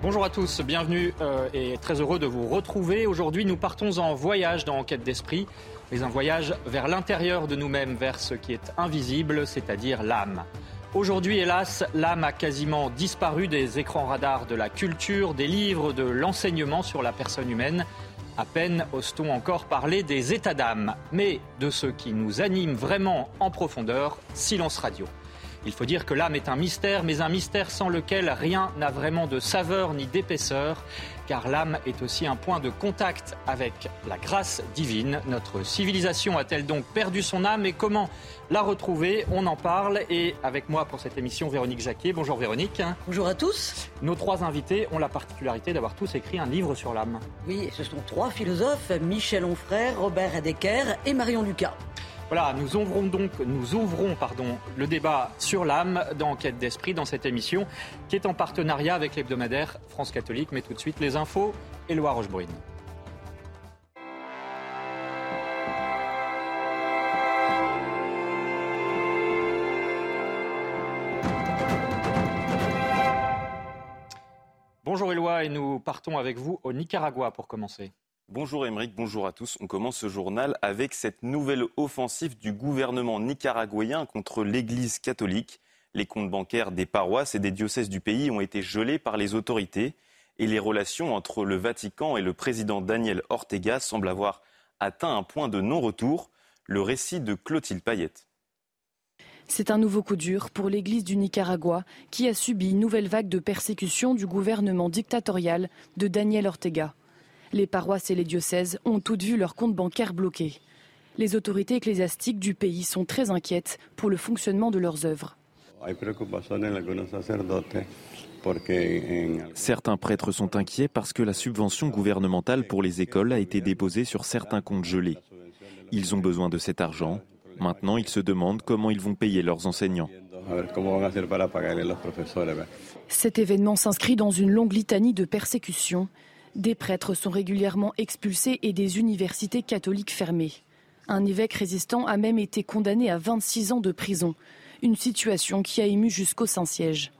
Bonjour à tous, bienvenue euh, et très heureux de vous retrouver. Aujourd'hui, nous partons en voyage dans Enquête d'Esprit, mais un voyage vers l'intérieur de nous-mêmes, vers ce qui est invisible, c'est-à-dire l'âme. Aujourd'hui, hélas, l'âme a quasiment disparu des écrans radars de la culture, des livres, de l'enseignement sur la personne humaine. À peine ose-t-on encore parler des états d'âme, mais de ce qui nous anime vraiment en profondeur, silence radio. Il faut dire que l'âme est un mystère, mais un mystère sans lequel rien n'a vraiment de saveur ni d'épaisseur, car l'âme est aussi un point de contact avec la grâce divine. Notre civilisation a-t-elle donc perdu son âme et comment la retrouver? On en parle et avec moi pour cette émission Véronique Jacquet. Bonjour Véronique. Bonjour à tous. Nos trois invités ont la particularité d'avoir tous écrit un livre sur l'âme. Oui, ce sont trois philosophes, Michel Onfray, Robert Hedeker et Marion Lucas. Voilà, nous ouvrons donc, nous ouvrons pardon, le débat sur l'âme dans Enquête d'esprit dans cette émission qui est en partenariat avec l'hebdomadaire France Catholique. Mais tout de suite les infos, Éloi Rochebrune. Bonjour Éloi et nous partons avec vous au Nicaragua pour commencer. Bonjour Émeric, bonjour à tous. On commence ce journal avec cette nouvelle offensive du gouvernement nicaraguayen contre l'Église catholique. Les comptes bancaires des paroisses et des diocèses du pays ont été gelés par les autorités et les relations entre le Vatican et le président Daniel Ortega semblent avoir atteint un point de non-retour. Le récit de Clotilde Payette. C'est un nouveau coup dur pour l'Église du Nicaragua qui a subi une nouvelle vague de persécution du gouvernement dictatorial de Daniel Ortega. Les paroisses et les diocèses ont toutes vu leurs comptes bancaires bloqués. Les autorités ecclésiastiques du pays sont très inquiètes pour le fonctionnement de leurs œuvres. Certains prêtres sont inquiets parce que la subvention gouvernementale pour les écoles a été déposée sur certains comptes gelés. Ils ont besoin de cet argent. Maintenant, ils se demandent comment ils vont payer leurs enseignants. Cet événement s'inscrit dans une longue litanie de persécutions. Des prêtres sont régulièrement expulsés et des universités catholiques fermées. Un évêque résistant a même été condamné à 26 ans de prison, une situation qui a ému jusqu'au Saint-Siège.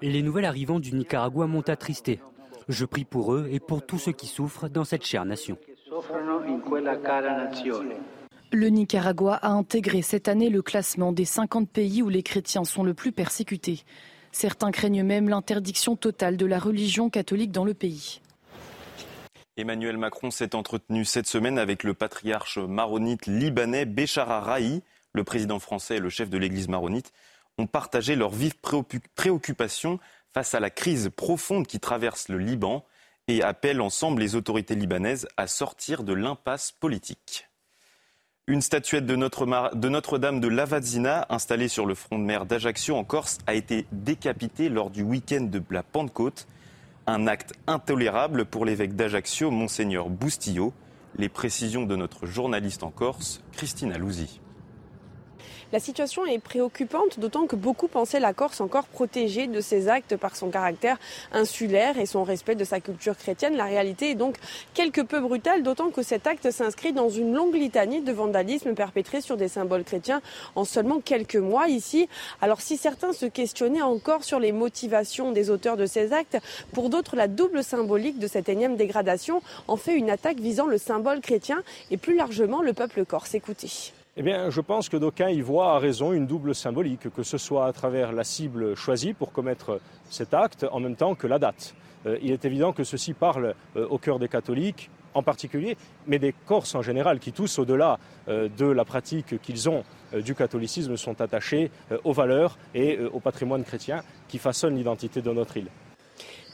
Les nouvelles arrivant du Nicaragua m'ont attristé. Je prie pour eux et pour tous ceux qui souffrent dans cette chère nation. Le Nicaragua a intégré cette année le classement des 50 pays où les chrétiens sont le plus persécutés. Certains craignent même l'interdiction totale de la religion catholique dans le pays. Emmanuel Macron s'est entretenu cette semaine avec le patriarche maronite libanais Béchara Rahi. Le président français et le chef de l'église maronite ont partagé leurs vives préoccupations face à la crise profonde qui traverse le Liban et appellent ensemble les autorités libanaises à sortir de l'impasse politique. Une statuette de Notre-Dame de Lavazina, installée sur le front de mer d'Ajaccio en Corse, a été décapitée lors du week-end de la Pentecôte. Un acte intolérable pour l'évêque d'Ajaccio, Monseigneur Boustillot. Les précisions de notre journaliste en Corse, Christine Alouzi. La situation est préoccupante, d'autant que beaucoup pensaient la Corse encore protégée de ces actes par son caractère insulaire et son respect de sa culture chrétienne. La réalité est donc quelque peu brutale, d'autant que cet acte s'inscrit dans une longue litanie de vandalisme perpétré sur des symboles chrétiens en seulement quelques mois ici. Alors si certains se questionnaient encore sur les motivations des auteurs de ces actes, pour d'autres, la double symbolique de cette énième dégradation en fait une attaque visant le symbole chrétien et plus largement le peuple corse. Écoutez. Eh bien, je pense que d'aucuns y voient à raison une double symbolique, que ce soit à travers la cible choisie pour commettre cet acte, en même temps que la date. Euh, il est évident que ceci parle euh, au cœur des catholiques, en particulier, mais des Corses en général, qui tous, au-delà euh, de la pratique qu'ils ont du catholicisme, sont attachés aux valeurs et au patrimoine chrétien qui façonnent l'identité de notre île.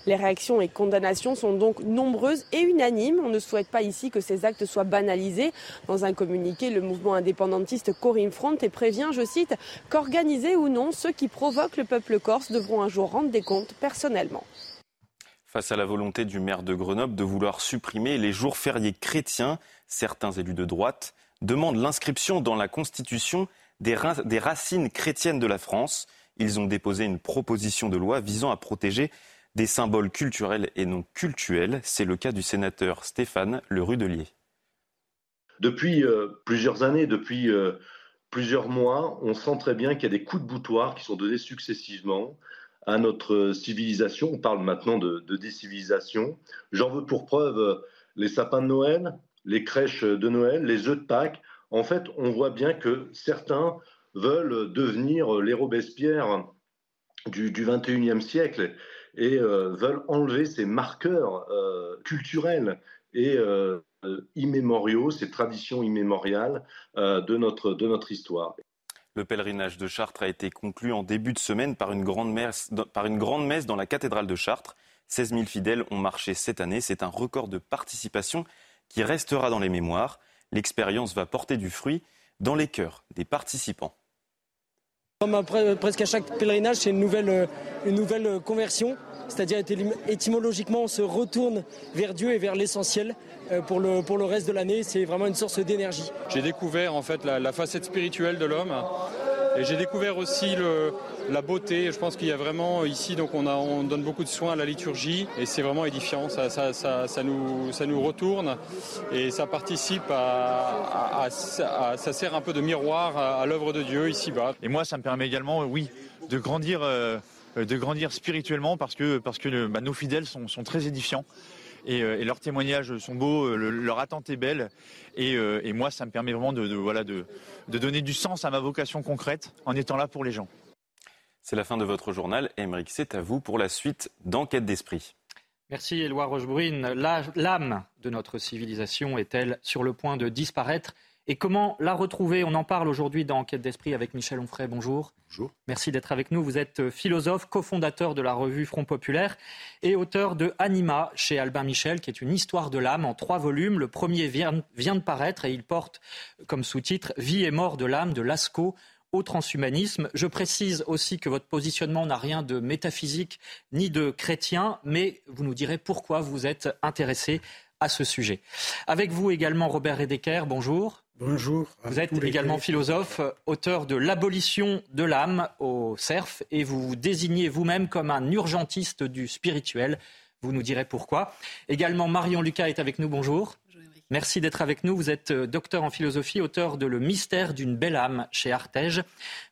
Les réactions et condamnations sont donc nombreuses et unanimes. On ne souhaite pas ici que ces actes soient banalisés. Dans un communiqué, le mouvement indépendantiste Corim Front et prévient, je cite, qu'organisés ou non, ceux qui provoquent le peuple corse devront un jour rendre des comptes personnellement. Face à la volonté du maire de Grenoble de vouloir supprimer les jours fériés chrétiens, certains élus de droite demandent l'inscription dans la Constitution des, racines chrétiennes de la France. Ils ont déposé une proposition de loi visant à protéger des symboles culturels et non cultuels. C'est le cas du sénateur Stéphane Le Rudelier. Depuis euh, plusieurs années, depuis euh, plusieurs mois, on sent très bien qu'il y a des coups de boutoir qui sont donnés successivement à notre civilisation. On parle maintenant de, décivilisation. J'en veux pour preuve euh, les sapins de Noël, les crèches de Noël, les œufs de Pâques. En fait, on voit bien que certains veulent devenir les Robespierre du, du 21e siècle et euh, veulent enlever ces marqueurs euh, culturels et euh, immémoriaux, ces traditions immémoriales de, notre, de notre histoire. Le pèlerinage de Chartres a été conclu en début de semaine par une grande messe, par une grande messe dans la cathédrale de Chartres. 16 000 fidèles ont marché cette année. C'est un record de participation qui restera dans les mémoires. L'expérience va porter du fruit dans les cœurs des participants. Comme après, presque à chaque pèlerinage, c'est une nouvelle, euh, une nouvelle euh, conversion. C'est-à-dire étymologiquement, on se retourne vers Dieu et vers l'essentiel euh, pour le, pour le reste de l'année. C'est vraiment une source d'énergie. J'ai découvert en fait la, facette spirituelle de l'homme et j'ai découvert aussi le, la beauté. Je pense qu'il y a vraiment ici, donc on, donne beaucoup de soins à la liturgie et c'est vraiment édifiant. Ça, nous, retourne et ça participe à, ça sert un peu de miroir à, l'œuvre de Dieu ici-bas. Et moi, ça me permet également, oui, de grandir. Euh, de grandir spirituellement parce que, bah, nos fidèles sont, très édifiants. Et, euh, et, leurs témoignages sont beaux, euh, leur attente est belle. Et, moi, ça me permet vraiment de donner du sens à ma vocation concrète en étant là pour les gens. C'est la fin de votre journal. Émeric, c'est à vous pour la suite d'Enquête d'Esprit. Merci Éloi Rochebrune. L'âme de notre civilisation est-elle sur le point de disparaître? Et comment la retrouver? On en parle aujourd'hui dans Enquête d'Esprit avec Michel Onfray. Bonjour. Bonjour. Merci d'être avec nous. Vous êtes philosophe, cofondateur de la revue Front Populaire et auteur de Anima chez Albin Michel, qui est une histoire de l'âme en trois volumes. Le premier vient, vient de paraître et il porte comme sous-titre Vie et mort de l'âme de Lascaux au transhumanisme. Je précise aussi que votre positionnement n'a rien de métaphysique ni de chrétien, mais vous nous direz pourquoi vous êtes intéressé à ce sujet. Avec vous également Robert Redeker, bonjour. Bonjour. Vous êtes également philosophe, auteur de L'abolition de l'âme au CERF et vous vous désignez vous-même comme un urgentiste du spirituel. Vous nous direz pourquoi. Également Marion Lucas est avec nous, bonjour. Merci d'être avec nous. Vous êtes euh, docteur en philosophie, auteur de Le mystère d'une belle âme chez Artege.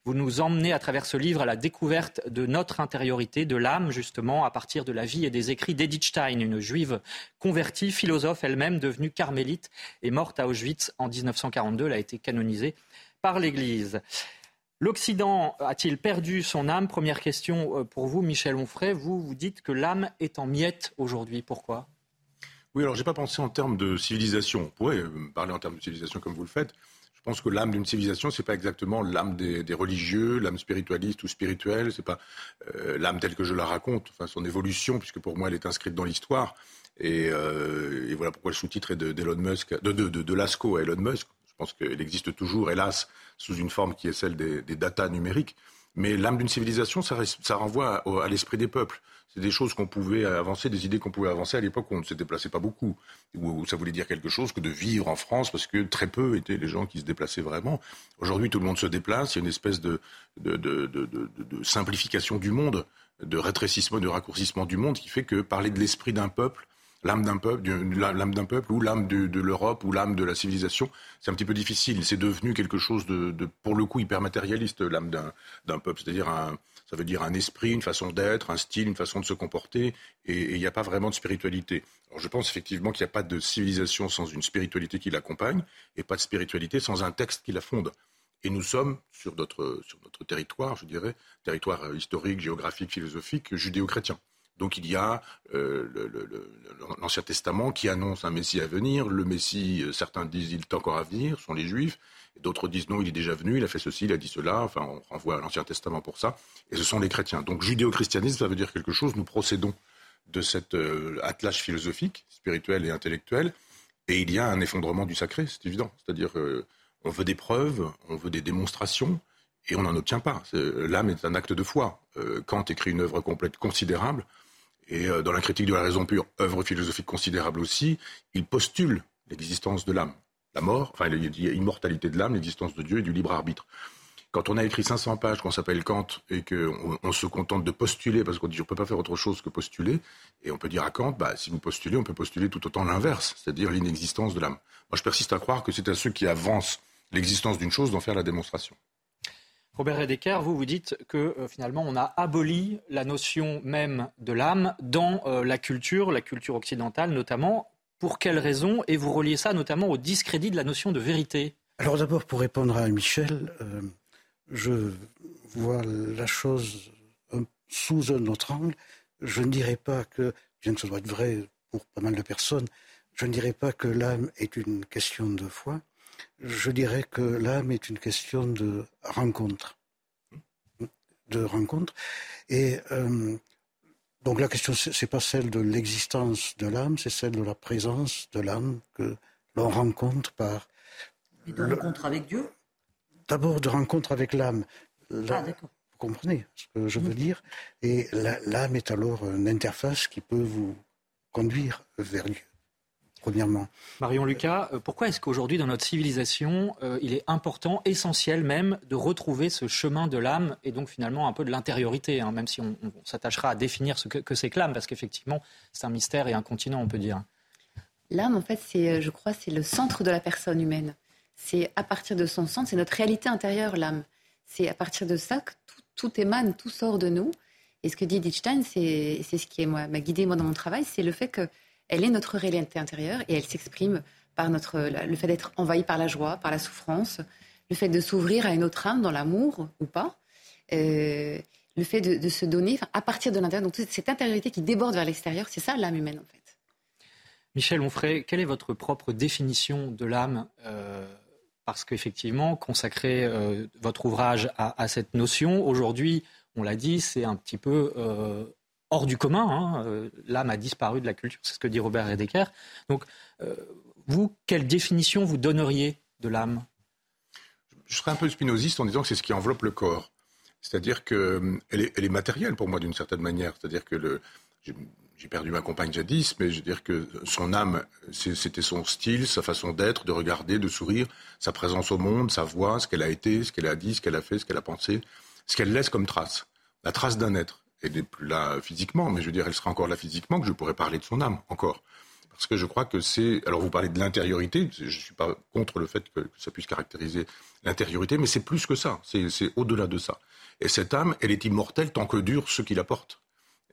Vous nous emmenez à travers ce livre à la découverte de notre intériorité, de l'âme justement, à partir de la vie et des écrits d'Edith Stein, une juive convertie, philosophe elle-même, devenue carmélite et morte à Auschwitz en 1942. Elle a été canonisée par l'Église. L'Occident a-t-il perdu son âme? Première question euh, pour vous, Michel Onfray. Vous, vous dites que l'âme est en miettes aujourd'hui. Pourquoi? Oui, alors j'ai pas pensé en termes de civilisation. On pourrait euh, parler en termes de civilisation comme vous le faites. Je pense que l'âme d'une civilisation, c'est pas exactement l'âme des, religieux, l'âme spiritualiste ou spirituelle. C'est pas euh, l'âme telle que je la raconte. Enfin, son évolution, puisque pour moi, elle est inscrite dans l'histoire. Et, euh, voilà pourquoi le sous-titre est d'Elon Musk, de, de, de, à Elon Musk. Je pense qu'elle existe toujours, hélas, sous une forme qui est celle des, des data numériques. Mais l'âme d'une civilisation, ça renvoie à l'esprit des peuples c'est des choses qu'on pouvait avancer, des idées qu'on pouvait avancer à l'époque où on ne se déplaçait pas beaucoup, où, ça voulait dire quelque chose que de vivre en France, parce que très peu étaient les gens qui se déplaçaient vraiment. Aujourd'hui, tout le monde se déplace, il y a une espèce de, de, de, de simplification du monde, de rétrécissement, de raccourcissement du monde, qui fait que parler de l'esprit d'un peuple, l'âme d'un peuple, l'âme d'un peuple ou l'âme de, l'Europe ou l'âme de la civilisation, c'est un petit peu difficile. C'est devenu quelque chose de, pour le coup, hyper matérialiste, l'âme d'un peuple. C'est-à-dire un, ça veut dire un esprit, une façon d'être, un style, une façon de se comporter, et il n'y a pas vraiment de spiritualité. Alors je pense effectivement qu'il n'y a pas de civilisation sans une spiritualité qui l'accompagne, et pas de spiritualité sans un texte qui la fonde. Et nous sommes sur notre, sur notre territoire, je dirais, territoire euh, historique, géographique, philosophique, judéo-chrétien. Donc il y a euh, l'Ancien Testament qui annonce un Messie à venir. Le Messie, euh, certains disent il est encore à venir, sont les Juifs. D'autres disent non, il est déjà venu, il a fait ceci, il a dit cela. Enfin, on renvoie à l'Ancien Testament pour ça. Et ce sont les chrétiens. Donc judéo-christianisme, ça veut dire quelque chose. Nous procédons de cet euh, attelage philosophique, spirituel et intellectuel, et il y a un effondrement du sacré, c'est évident. C'est-à-dire, on veut des preuves, on veut des démonstrations, et on n'en obtient pas. L'âme est un acte de foi. Euh, Kant écrit une œuvre complète considérable, et dans la critique de la raison pure, œuvre philosophique considérable aussi, il postule l'existence de l'âme, la mort, enfin l'immortalité de l'âme, l'existence de Dieu et du libre arbitre. Quand on a écrit 500 pages, qu'on s'appelle Kant, et qu'on on se contente de postuler, parce qu'on dit on ne peut pas faire autre chose que postuler, et on peut dire à Kant, bah, si vous postulez, on peut postuler tout autant l'inverse, c'est-à-dire l'inexistence de l'âme. Moi, je persiste à croire que c'est à ceux qui avancent l'existence d'une chose d'en faire la démonstration. Robert Redeker, vous vous dites que euh, finalement on a aboli la notion même de l'âme dans euh, la culture, la culture occidentale notamment. Pour quelles raisons Et vous reliez ça notamment au discrédit de la notion de vérité. Alors d'abord, pour répondre à Michel, euh, je vois la chose sous un autre angle. Je ne dirais pas que, bien que ce être vrai pour pas mal de personnes, je ne dirais pas que l'âme est une question de foi. Je dirais que l'âme est une question de rencontre. De rencontre. Et euh, donc la question, ce n'est pas celle de l'existence de l'âme, c'est celle de la présence de l'âme que l'on rencontre par. Et de rencontre avec Dieu? D'abord de rencontre avec l'âme. Ah, vous comprenez ce que je veux dire? Et l'âme est alors une interface qui peut vous conduire vers Dieu. Premièrement. Marion Lucas, euh, pourquoi est-ce qu'aujourd'hui dans notre civilisation, euh, il est important, essentiel même, de retrouver ce chemin de l'âme et donc finalement un peu de l'intériorité, hein, même si on, s'attachera à définir ce que, c'est que l'âme, parce qu'effectivement c'est un mystère et un continent, on peut dire. L'âme, en fait, c'est, euh, je crois, c'est le centre de la personne humaine c'est à partir de son centre, c'est notre réalité intérieure, l'âme. C'est à partir de ça que tout, émane, tout sort de nous. Et ce que dit Dichstein, c'est ce qui m'a guidé moi dans mon travail, c'est le fait qu'elle est notre réalité intérieure et elle s'exprime par notre, le fait d'être envahi par la joie, par la souffrance, le fait de s'ouvrir à une autre âme dans l'amour ou pas, euh, le fait de, se donner à partir de l'intérieur. Donc cette intériorité qui déborde vers l'extérieur, c'est ça l'âme humaine en fait. Michel Onfray, quelle est votre propre définition de l'âme euh, parce qu'effectivement, consacrer euh, votre ouvrage à, cette notion, aujourd'hui, on l'a dit, c'est un petit peu hors du commun. Hein. Euh, l'âme a disparu de la culture, c'est ce que dit Robert Redeker. Donc, vous, quelle définition vous donneriez de l'âme? Je serais un peu spinoziste en disant que c'est ce qui enveloppe le corps. C'est-à-dire qu'elle est, elle est matérielle pour moi d'une certaine manière. C'est-à-dire que j'ai perdu ma compagne jadis, mais je veux dire que son âme, c'était son style, sa façon d'être, de regarder, de sourire, sa présence au monde, sa voix, ce qu'elle a été, ce qu'elle a dit, ce qu'elle a fait, ce qu'elle a pensé, ce qu'elle laisse comme trace, la trace d'un être. Elle n'est plus là physiquement, mais je veux dire, elle sera encore là physiquement que je pourrais parler de son âme, encore. Parce que je crois que c'est. Alors, vous parlez de l'intériorité, je ne suis pas contre le fait que, ça puisse caractériser l'intériorité, mais c'est plus que ça, c'est au-delà de ça. Et cette âme, elle est immortelle tant que dure ce qui la porte.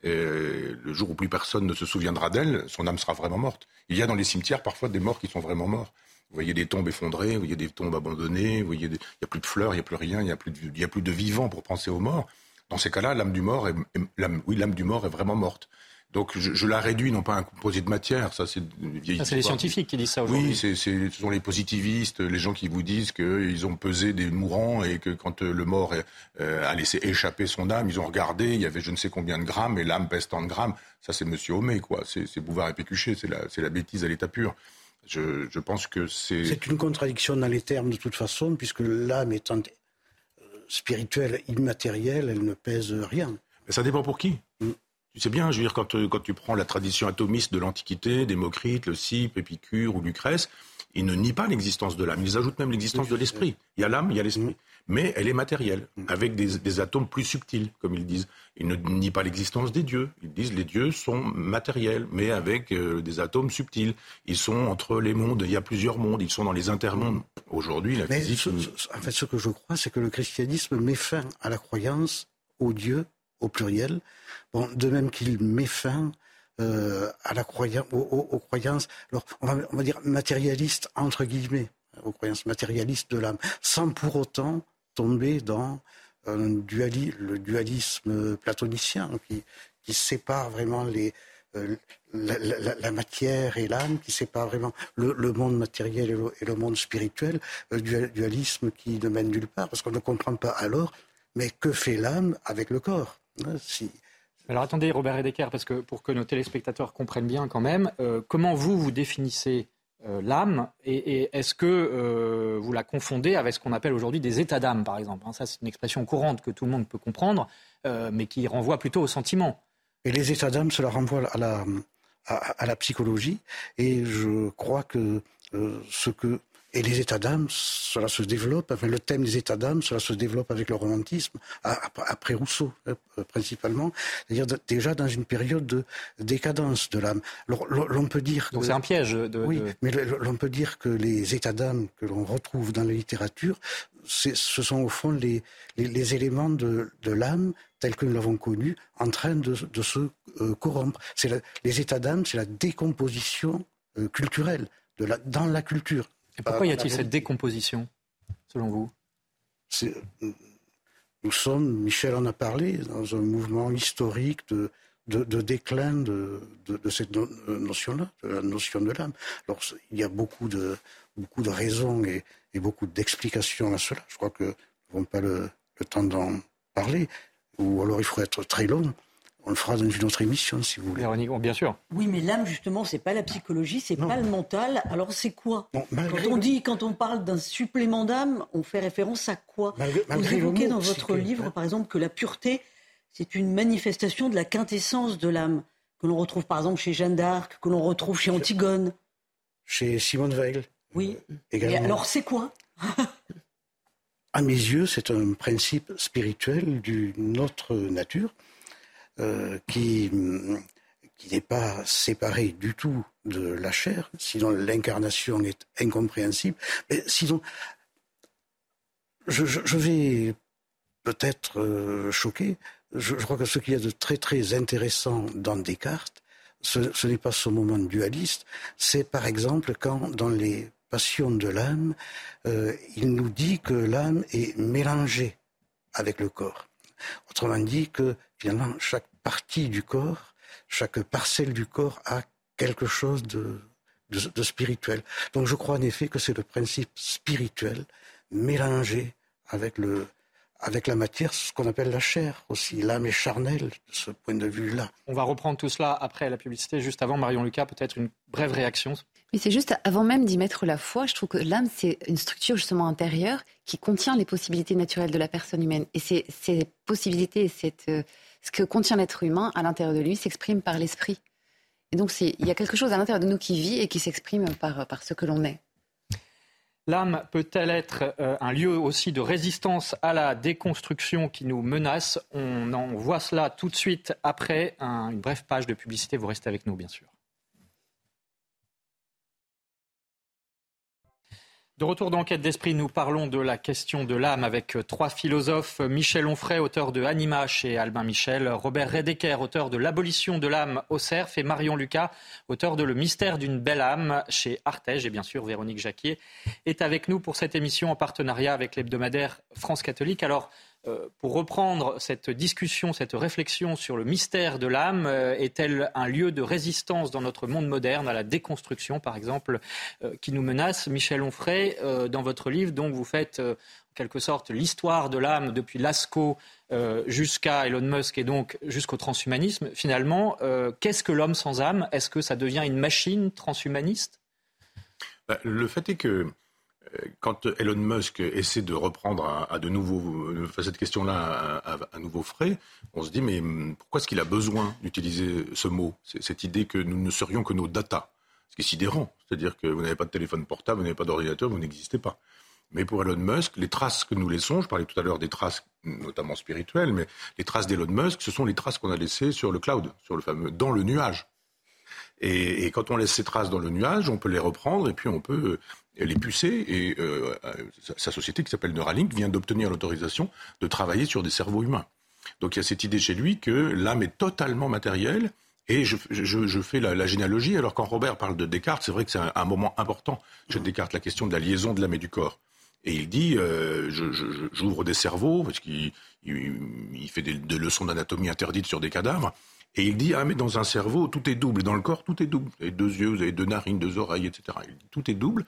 Et le jour où plus personne ne se souviendra d'elle, son âme sera vraiment morte. Il y a dans les cimetières parfois des morts qui sont vraiment morts. Vous voyez des tombes effondrées, vous voyez des tombes abandonnées, vous voyez il n'y a plus de fleurs, il n'y a plus rien, il n'y a, plus de, a plus de vivants pour penser aux morts. Dans ces cas-là, l'âme du mort est, oui, l'âme du mort est vraiment morte. Donc je, la réduis non pas à un composé de matière, ça c'est C'est les scientifiques qui disent ça aujourd'hui. Oui, ce sont les positivistes, les gens qui vous disent qu'ils ont pesé des mourants et que quand euh, le mort euh, a laissé échapper son âme, ils ont regardé, il y avait je ne sais combien de grammes et l'âme pèse tant de grammes. Ça c'est Monsieur Homé, quoi. C'est, Bouvard et Pécuchet, c'est la, bêtise à l'état pur. Je, je pense que c'est... C'est une contradiction dans les termes de toute façon, puisque l'âme étant spirituelle, immatérielle, elle ne pèse rien. Mais ça dépend pour qui mm. Tu sais bien, je veux dire, quand, euh, quand tu prends la tradition atomiste de l'Antiquité, Démocrite, le Cype, Épicure ou Lucrèce, ils ne nient pas l'existence de l'âme, ils ajoutent même l'existence de l'esprit. Il y a l'âme, il y a l'esprit. Mais elle est matérielle, avec des, atomes plus subtils, comme ils disent. Ils ne nient pas l'existence des dieux. Ils disent les dieux sont matériels, mais avec euh, des atomes subtils. Ils sont entre les mondes, il y a plusieurs mondes, ils sont dans les intermondes. Aujourd'hui, la physique... en fait, ce que je crois, c'est que le christianisme met fin à la croyance aux dieux, au pluriel, de même qu'il met fin euh, à la croyance, aux, croyances, alors on va, dire matérialistes entre guillemets, aux croyances matérialistes de l'âme, sans pour autant tomber dans le dualisme platonicien qui, sépare vraiment euh, la, matière et l'âme, qui sépare vraiment le, monde matériel et le, monde spirituel, le dualisme qui ne mène nulle part, parce qu'on ne comprend pas alors, mais que fait l'âme avec le corps hein, Alors attendez, Robert Redeker, parce que pour que nos téléspectateurs comprennent bien quand même, euh, comment vous, vous définissez euh, l'âme et, est-ce que euh, vous la confondez avec ce qu'on appelle aujourd'hui des états d'âme, par exemple hein, Ça, c'est une expression courante que tout le monde peut comprendre, mais qui renvoie plutôt au sentiment. Et les états d'âme, cela renvoie à, la psychologie. Et je crois que ce que et les états d'âme, cela se développe, enfin, le thème des états d'âme, cela se développe avec le romantisme, après Rousseau hein, principalement, c'est-à-dire déjà dans une période de décadence de l'âme. L'on peut dire Donc c'est un piège. De, oui, mais l'on peut dire que les états d'âme que l'on retrouve dans la littérature, ce sont au fond les, les, éléments de, de l'âme tels que nous l'avons connu, en train de, de se euh, corrompre. les états d'âme, c'est la décomposition euh, culturelle de la, dans la culture. Et pourquoi y a-t-il cette décomposition, selon vous? Nous sommes, Michel en a parlé, dans un mouvement historique de, de, déclin de, de cette notion-là, de la notion de l'âme. Alors, il y a beaucoup de, beaucoup de raisons et, et beaucoup d'explications à cela. Je crois que nous n'avons pas le, le temps d'en parler, ou alors il faudrait être très long. On le fera dans une autre émission, si vous voulez. Véronique, bien sûr. Oui, mais l'âme, justement, c'est pas la psychologie, c'est pas le mental. Alors, c'est quoi Quand on dit, quand on parle d'un supplément d'âme, on fait référence à quoi Vous évoquez dans votre livre, par exemple, que la pureté, c'est une manifestation de la quintessence de l'âme, que l'on retrouve, par exemple, chez Jeanne d'Arc, que l'on retrouve chez Antigone. Chez Simone Weil. Oui. Et alors, c'est quoi À mes yeux, c'est un principe spirituel d'une autre nature euh, qui, qui n'est pas séparé du tout de la chair, sinon l'incarnation est incompréhensible. Mais sinon, je, vais peut-être euh, choquer. Je, crois que ce qu'il y a de très très intéressant dans Descartes, ce, ce n'est pas ce moment dualiste, c'est par exemple quand dans les passions de l'âme, euh, il nous dit que l'âme est mélangée avec le corps. Autrement dit que finalement chaque partie du corps, chaque parcelle du corps a quelque chose de, de, spirituel. Donc je crois en effet que c'est le principe spirituel mélangé avec, le, avec la matière, ce qu'on appelle la chair aussi. L'âme est charnelle de ce point de vue-là. On va reprendre tout cela après la publicité. Juste avant, Marion Lucas, peut-être une brève réaction. Mais c'est juste avant même d'y mettre la foi, je trouve que l'âme, c'est une structure justement intérieure qui contient les possibilités naturelles de la personne humaine. Et ces, ces possibilités, cette, euh, ce que contient l'être humain à l'intérieur de lui s'exprime par l'esprit. Et donc, il y a quelque chose à l'intérieur de nous qui vit et qui s'exprime par, ce que l'on est. L'âme peut-elle être euh, un lieu aussi de résistance à la déconstruction qui nous menace? On en voit cela tout de suite après une brève page de publicité. Vous restez avec nous, bien sûr. De retour d'enquête d'esprit, nous parlons de la question de l'âme avec euh, trois philosophes. Michel Onfray, auteur de Anima chez Albin Michel, Robert Redeker, auteur de L'abolition de l'âme au cerf, et Marion Lucas, auteur de Le mystère d'une belle âme chez Artege. Et bien sûr, Véronique Jacquier est avec nous pour cette émission en partenariat avec l'hebdomadaire France Catholique. Alors, euh, pour reprendre cette discussion, cette réflexion sur le mystère de l'âme, euh, est-elle un lieu de résistance dans notre monde moderne à la déconstruction, par exemple, euh, qui nous menace? Michel Onfray, dans votre livre, donc vous faites en quelque sorte l'histoire de l'âme depuis Lascaux jusqu'à Elon Musk et donc jusqu'au transhumanisme. Finalement, qu'est-ce que l'homme sans âme? Est-ce que ça devient une machine transhumaniste? Bah, Le fait est que quand Elon Musk essaie de reprendre à, de nouveau cette question-là à, nouveau frais, on se dit mais pourquoi est-ce qu'il a besoin d'utiliser ce mot, cette idée que nous ne serions que nos data, ce qui est sidérant, c'est-à-dire que vous n'avez pas de téléphone portable, vous n'avez pas d'ordinateur, vous n'existez pas. Mais pour Elon Musk, les traces que nous laissons, je parlais tout à l'heure des traces notamment spirituelles, mais les traces d'Elon Musk, ce sont les traces qu'on a laissées sur le cloud, sur le fameux dans le nuage. Et, quand on laisse ces traces dans le nuage, on peut les reprendre et puis on peut les pucer. Et euh, sa société qui s'appelle Neuralink vient d'obtenir l'autorisation de travailler sur des cerveaux humains. Donc il y a cette idée chez lui que l'âme est totalement matérielle. Et je, je, je fais la, généalogie. Alors quand Robert parle de Descartes, c'est vrai que c'est un, moment important chez Descartes, la question de la liaison de l'âme et du corps. Et il dit, euh, j'ouvre des cerveaux, parce qu'il il, fait des, leçons d'anatomie interdites sur des cadavres. Et il dit, ah mais dans un cerveau, tout est double. Et dans le corps, tout est double. Vous avez deux yeux, vous avez deux narines, deux oreilles, etc. Il tout est double.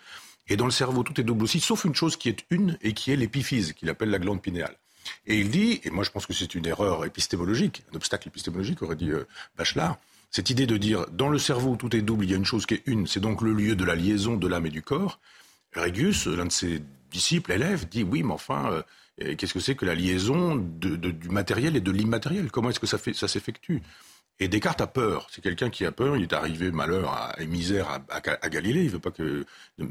Et dans le cerveau, tout est double aussi, sauf une chose qui est une et qui est l'épiphyse, qu'il appelle la glande pinéale. Et il dit, et moi je pense que c'est une erreur épistémologique, un obstacle épistémologique, aurait dit Bachelard, cette idée de dire dans le cerveau tout est double, il y a une chose qui est une, c'est donc le lieu de la liaison de l'âme et du corps. Régus, l'un de ses disciples, élèves, dit oui, mais enfin, qu'est-ce que c'est que la liaison du matériel et de l'immatériel? Comment est-ce que ça, ça s'effectue? Et Descartes a peur. C'est quelqu'un qui a peur. Il est arrivé malheur et misère à, Galilée. Il veut pas que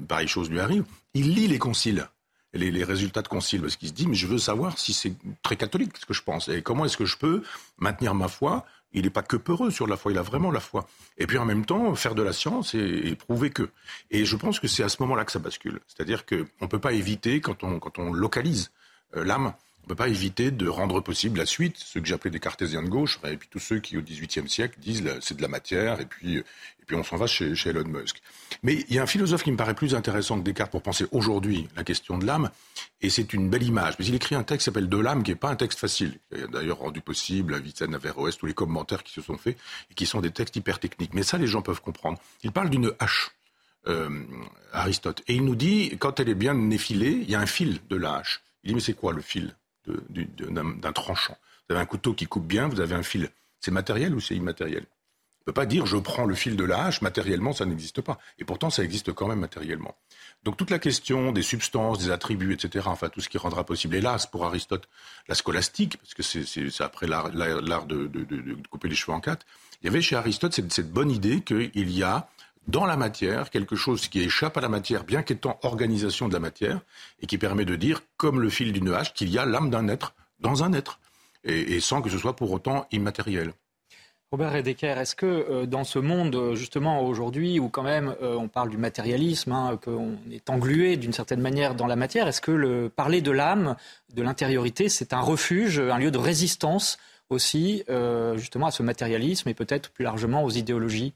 pareille chose lui arrive. Il lit les conciles, les, les résultats de conciles, parce qu'il se dit mais je veux savoir si c'est très catholique ce que je pense et comment est-ce que je peux maintenir ma foi? Il n'est pas que peureux sur la foi, il a vraiment la foi. Et puis en même temps, faire de la science et, prouver que. Et je pense que c'est à ce moment-là que ça bascule. C'est-à-dire qu'on ne peut pas éviter, quand on, quand on localise euh, l'âme, on ne peut pas éviter de rendre possible la suite, ceux que j'appelais des cartésiens de gauche, et puis tous ceux qui, au XVIIIe siècle, disent c'est de la matière, et puis, et puis on s'en va chez, Elon Musk. Mais il y a un philosophe qui me paraît plus intéressant que Descartes pour penser aujourd'hui la question de l'âme, et c'est une belle image. Mais il écrit un texte qui s'appelle De l'âme, qui n'est pas un texte facile. Il a d'ailleurs rendu possible à Vicenne Averroès tous les commentaires qui se sont faits, et qui sont des textes hyper techniques. Mais ça, les gens peuvent comprendre. Il parle d'une hache. Euh, Aristote. Et il nous dit, quand elle est bien effilée, il y a un fil de la hache. Il dit, mais c'est quoi le fil? D'un tranchant. Vous avez un couteau qui coupe bien, vous avez un fil. C'est matériel ou c'est immatériel? On ne peut pas dire je prends le fil de la hache, matériellement ça n'existe pas. Et pourtant ça existe quand même matériellement. Donc toute la question des substances, des attributs, etc., enfin tout ce qui rendra possible, hélas pour Aristote, la scolastique, parce que c'est après l'art de, couper les cheveux en quatre, il y avait chez Aristote cette, cette bonne idée qu'il y a dans la matière quelque chose qui échappe à la matière, bien qu'étant organisation de la matière, et qui permet de dire, comme le fil d'une hache, qu'il y a l'âme d'un être dans un être, et, sans que ce soit pour autant immatériel. Robert Redeker, est-ce que euh, dans ce monde, euh, justement, aujourd'hui, où quand même euh, on parle du matérialisme, hein, qu'on est englué d'une certaine manière dans la matière, est-ce que le, parler de l'âme, de l'intériorité, c'est un refuge, un lieu de résistance aussi, justement, à ce matérialisme et peut-être plus largement aux idéologies?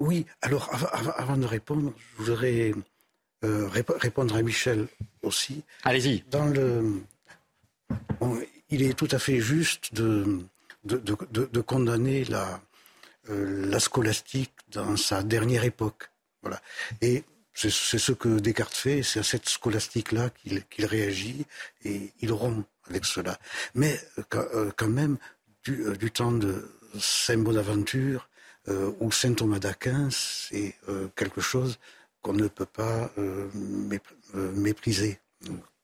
Oui, alors avant, de répondre, je voudrais euh, répondre à Michel aussi. Allez-y. Dans le, il est tout à fait juste de, de, condamner la, euh, la scolastique dans sa dernière époque. Voilà. Et c'est ce que Descartes fait, c'est à cette scolastique-là qu'il réagit et il rompt avec cela. Mais euh, quand même, du, du temps de Saint Bonaventure, euh, ou Saint Thomas d'Aquin, c'est euh, quelque chose qu'on ne peut pas euh, mépriser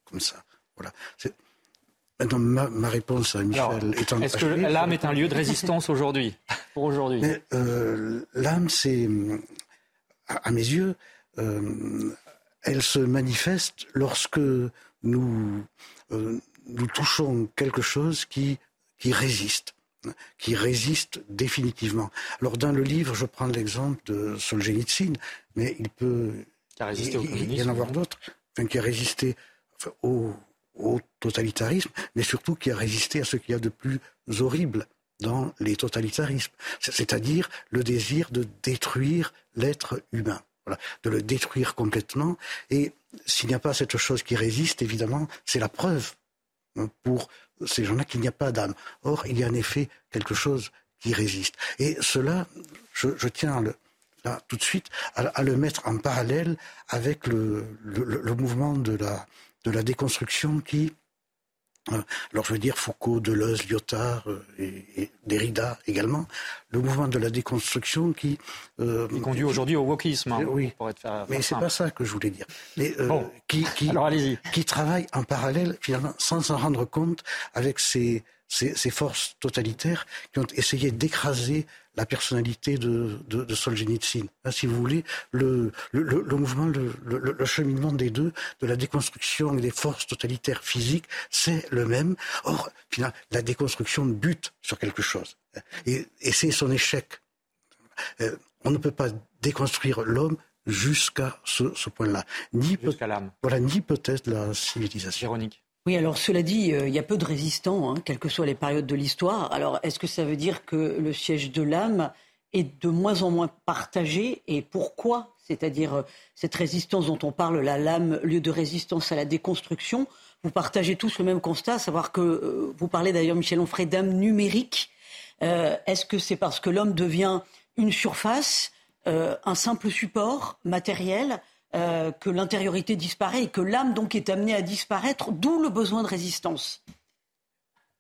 comme ça. Voilà. Maintenant, ma, réponse à Michel est Est-ce que l'âme est un lieu de résistance aujourd'hui Pour aujourd'hui? L'âme, c'est, à, mes yeux, elle se manifeste lorsque nous, nous touchons quelque chose qui, qui résiste qui résiste définitivement. Alors dans le livre, je prends l'exemple de Solzhenitsyn, mais il peut il, y en avoir d'autres, qui a résisté au, totalitarisme, mais surtout qui a résisté à ce qu'il y a de plus horrible dans les totalitarismes, c'est-à-dire le désir de détruire l'être humain, de le détruire complètement. Et s'il n'y a pas cette chose qui résiste, évidemment, c'est la preuve pour ces gens-là qu'il n'y a pas d'âme. Or, il y a en effet quelque chose qui résiste. Et cela, je, tiens le, là, tout de suite à, le mettre en parallèle avec le, mouvement de la, déconstruction qui alors je veux dire Foucault, Deleuze, Lyotard euh, et, Derrida également, le mouvement de la déconstruction qui... Euh, Il conduit aujourd'hui au wokisme, hein, oui, pour être mais c'est pas ça que je voulais dire. Mais, qui, qui, alors qui travaille en parallèle, finalement, sans s'en rendre compte, avec ces, ces, forces totalitaires qui ont essayé d'écraser la personnalité de, de, de Solzhenitsyn. si vous voulez, le, le, le mouvement, le, le, cheminement des deux, de la déconstruction des forces totalitaires physiques, c'est le même. Or, finalement, la déconstruction bute sur quelque chose. Et, et c'est son échec. Euh, on ne peut pas déconstruire l'homme jusqu'à ce, ce point-là. Ni jusqu'à l'âme. Voilà, ni peut-être la civilisation. Véronique. Oui, alors cela dit, euh, il y a peu de résistants, hein, quelles que soient les périodes de l'histoire. Alors, est-ce que ça veut dire que le siège de l'âme est de moins en moins partagé Et pourquoi? C'est-à-dire euh, cette résistance dont on parle, la lame, lieu de résistance à la déconstruction, vous partagez tous le même constat, savoir que euh, vous parlez d'ailleurs, Michel Onfray, d'âme numérique. est-ce que c'est parce que l'homme devient une surface, un simple support matériel euh, que l'intériorité disparaît et que l'âme donc est amenée à disparaître, d'où le besoin de résistance.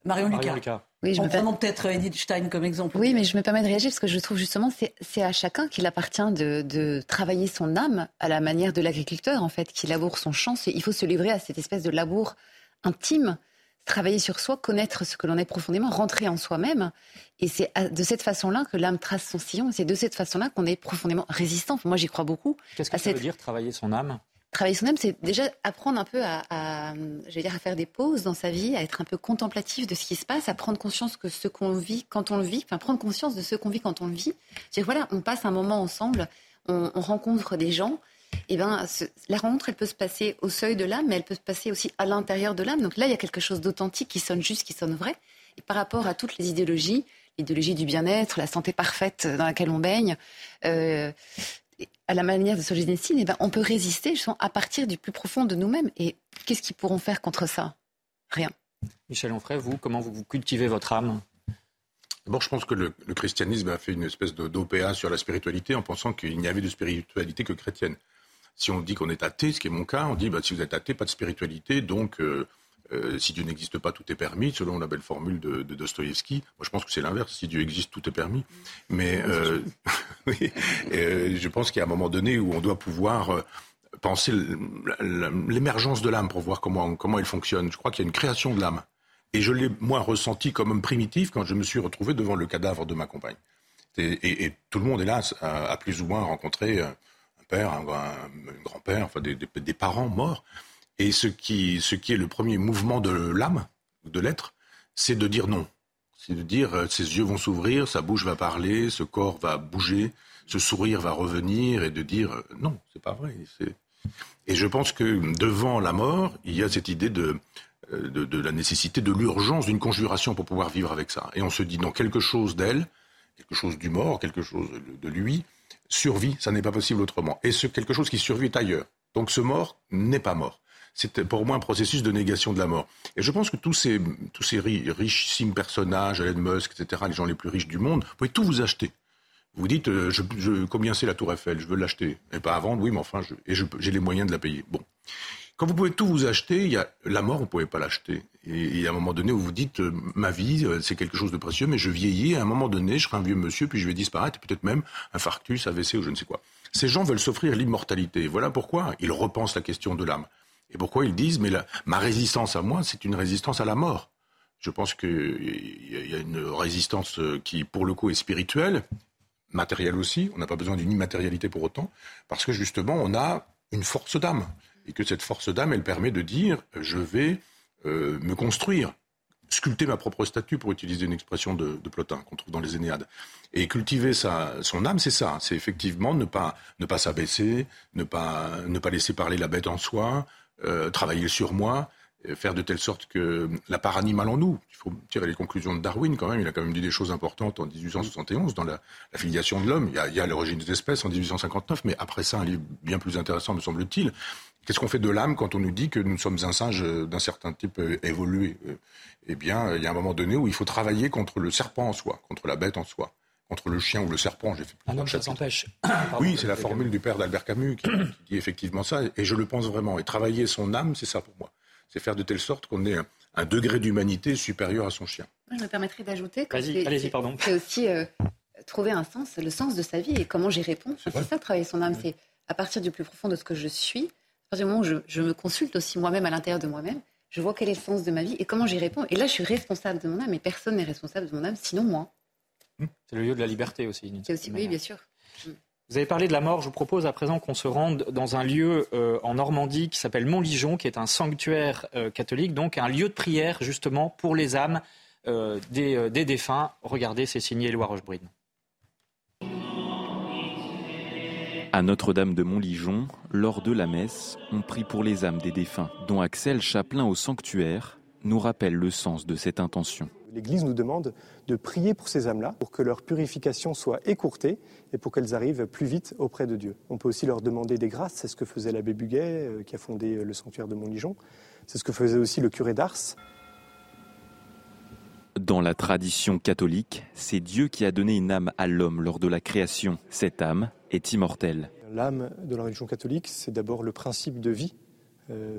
Marion Lucas. Oui, je en prenant peut-être Edith Stein comme exemple. Oui, mais je me permets de réagir parce que je trouve justement c'est à chacun qu'il appartient de, de, travailler son âme à la manière de l'agriculteur en fait, qui laboure son champ. Il faut se livrer à cette espèce de labour intime, travailler sur soi, connaître ce que l'on est profondément, rentrer en soi-même. Et c'est de cette façon-là que l'âme trace son sillon. C'est de cette façon-là qu'on est profondément résistant. Moi, j'y crois beaucoup. Qu'est-ce que ça veut dire travailler son âme? Travailler son âme, c'est déjà apprendre un peu à, dire, à faire des pauses dans sa vie, à être un peu contemplatif de ce qui se passe, à prendre conscience que ce qu'on vit quand on le vit, enfin prendre conscience de ce qu'on vit quand on le vit. dire voilà, on passe un moment ensemble, on, rencontre des gens. Et eh ben, la rencontre, elle peut se passer au seuil de l'âme, mais elle peut se passer aussi à l'intérieur de l'âme. Donc là, il y a quelque chose d'authentique qui sonne juste, qui sonne vrai. Et par rapport à toutes les idéologies, l'idéologie du bien-être, la santé parfaite dans laquelle on baigne, euh, à la manière de Solzhenitsyn, eh ben, on peut résister justement à partir du plus profond de nous-mêmes. Et qu'est-ce qu'ils pourront faire contre ça? Rien. Michel Onfray, vous, comment vous cultivez votre âme? D'abord, je pense que le, christianisme a fait une espèce d'OPA sur la spiritualité en pensant qu'il n'y avait de spiritualité que chrétienne. Si on dit qu'on est athée, ce qui est mon cas, on dit bah, si vous êtes athée, pas de spiritualité, donc euh, euh, si Dieu n'existe pas, tout est permis, selon la belle formule de, Dostoïevski. Moi, je pense que c'est l'inverse. Si Dieu existe, tout est permis. Mais euh, je pense qu'il y a un moment donné où on doit pouvoir penser l'émergence de l'âme pour voir comment, elle fonctionne. Je crois qu'il y a une création de l'âme. Et je l'ai, moi, ressenti comme homme primitif quand je me suis retrouvé devant le cadavre de ma compagne. Et, tout le monde, hélas, a, a, plus ou moins rencontré un, grand-père, enfin des, parents morts. Et ce qui, ce qui est le premier mouvement de l'âme, de l'être, c'est de dire non. C'est de dire, euh, ses yeux vont s'ouvrir, sa bouche va parler, ce corps va bouger, ce sourire va revenir, et de dire euh, non, c'est pas vrai. Et je pense que devant la mort, il y a cette idée de, euh, de, de la nécessité, de l'urgence d'une conjuration pour pouvoir vivre avec ça. Et on se dit, non, quelque chose d'elle, quelque chose du mort, quelque chose de lui, survit, ça n'est pas possible autrement. Et ce quelque chose qui survit ailleurs. Donc ce mort n'est pas mort c'est pour moi un processus de négation de la mort. Et je pense que tous ces, tous ces richissimes personnages, Elon Musk, etc., les gens les plus riches du monde, vous pouvez tout vous acheter. Vous dites, euh, je, combien c'est la Tour Eiffel? Je veux l'acheter. Et pas à vendre, oui, mais enfin, je, et j'ai les moyens de la payer. Bon. Quand vous pouvez tout vous acheter, il y a la mort, vous ne pouvez pas l'acheter. Et, à un moment donné, où vous dites, euh, ma vie, euh, c'est quelque chose de précieux, mais je vieillis, et à un moment donné, je serai un vieux monsieur, puis je vais disparaître, peut-être même infarctus, AVC ou je ne sais quoi. Ces gens veulent s'offrir l'immortalité. Voilà pourquoi ils repensent la question de l'âme. Et pourquoi ils disent, mais ma résistance à moi, c'est une résistance à la mort. Je pense qu'il y a une résistance euh, qui, pour le coup, est spirituelle, matérielle aussi. On n'a pas besoin d'une immatérialité pour autant, parce que justement, on a une force d'âme. Et que cette force d'âme, elle permet de dire, je vais euh, me construire, sculpter ma propre statue, pour utiliser une expression de, de Plotin qu'on trouve dans les Énéades. Et cultiver sa, son âme, c'est ça. C'est effectivement ne pas, ne pas s'abaisser, ne pas, ne pas laisser parler la bête en soi, euh, travailler sur moi, faire de telle sorte que la part animale en nous, il faut tirer les conclusions de Darwin quand même, il a quand même dit des choses importantes en 1871 dans la, filiation de l'homme. Il y a, l'origine des espèces en 1859, mais après ça, un livre bien plus intéressant, me semble-t-il. Qu'est-ce qu'on fait de l'âme quand on nous dit que nous sommes un singe d'un certain type euh, évolué? Eh bien, il y a un moment donné où il faut travailler contre le serpent en soi, contre la bête en soi contre le chien ou le serpent. J'ai fait un homme, ça s'empêche. oui, c'est la formule du père d'Albert Camus qui, dit effectivement ça, et je le pense vraiment. Et travailler son âme, c'est ça pour moi. C'est faire de telle sorte qu'on ait un, degré d'humanité supérieur à son chien. Je me permettrai d'ajouter que c'est aussi euh, trouver un sens, le sens de sa vie et comment j'y réponds. C'est ça, travailler son âme. C'est à partir du plus profond de ce que je suis, partir du moment où je, je me consulte aussi moi-même à l'intérieur de moi-même, je vois quel est le sens de ma vie et comment j'y réponds. Et là, je suis responsable de mon âme, et personne n'est responsable de mon âme, sinon moi. C'est le lieu de la liberté aussi. oui, bien sûr. Vous avez parlé de la mort. Je vous propose à présent qu'on se rende dans un lieu euh, en Normandie qui s'appelle Montligeon, qui est un sanctuaire euh, catholique, donc un lieu de prière justement pour les âmes euh, des, défunts. Regardez, c'est signé Éloi Rochebrune. À Notre-Dame de Montligeon, lors de la messe, on prie pour les âmes des défunts, dont Axel Chaplin au sanctuaire nous rappelle le sens de cette intention. L'Église nous demande de prier pour ces âmes-là, pour que leur purification soit écourtée et pour qu'elles arrivent plus vite auprès de Dieu. On peut aussi leur demander des grâces, c'est ce que faisait l'abbé Buguet, euh, qui a fondé euh, le sanctuaire de Montligeon, c'est ce que faisait aussi le curé d'Ars. Dans la tradition catholique, c'est Dieu qui a donné une âme à l'homme lors de la création. Cette âme est immortelle. L'âme de la religion catholique, c'est d'abord le principe de vie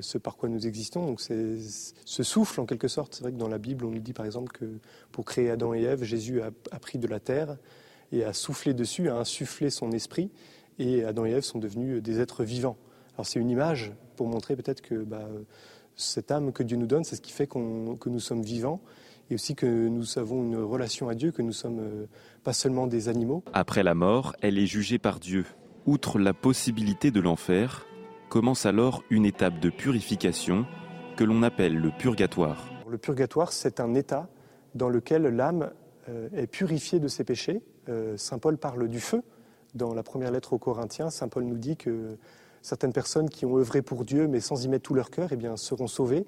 ce par quoi nous existons. Donc c'est ce souffle en quelque sorte. C'est vrai que dans la Bible, on nous dit par exemple que pour créer Adam et Ève, Jésus a, pris de la terre et a soufflé dessus, a insufflé son esprit, et Adam et Ève sont devenus des êtres vivants. Alors c'est une image pour montrer peut-être que bah, cette âme que Dieu nous donne, c'est ce qui fait que nous sommes vivants et aussi que nous avons une relation à Dieu, que nous sommes euh, pas seulement des animaux. Après la mort, elle est jugée par Dieu. Outre la possibilité de l'enfer, commence alors une étape de purification que l'on appelle le purgatoire. Le purgatoire, c'est un état dans lequel l'âme euh, est purifiée de ses péchés. Euh, Saint Paul parle du feu. Dans la première lettre aux Corinthiens, Saint Paul nous dit que certaines personnes qui ont œuvré pour Dieu mais sans y mettre tout leur cœur eh bien, seront sauvées,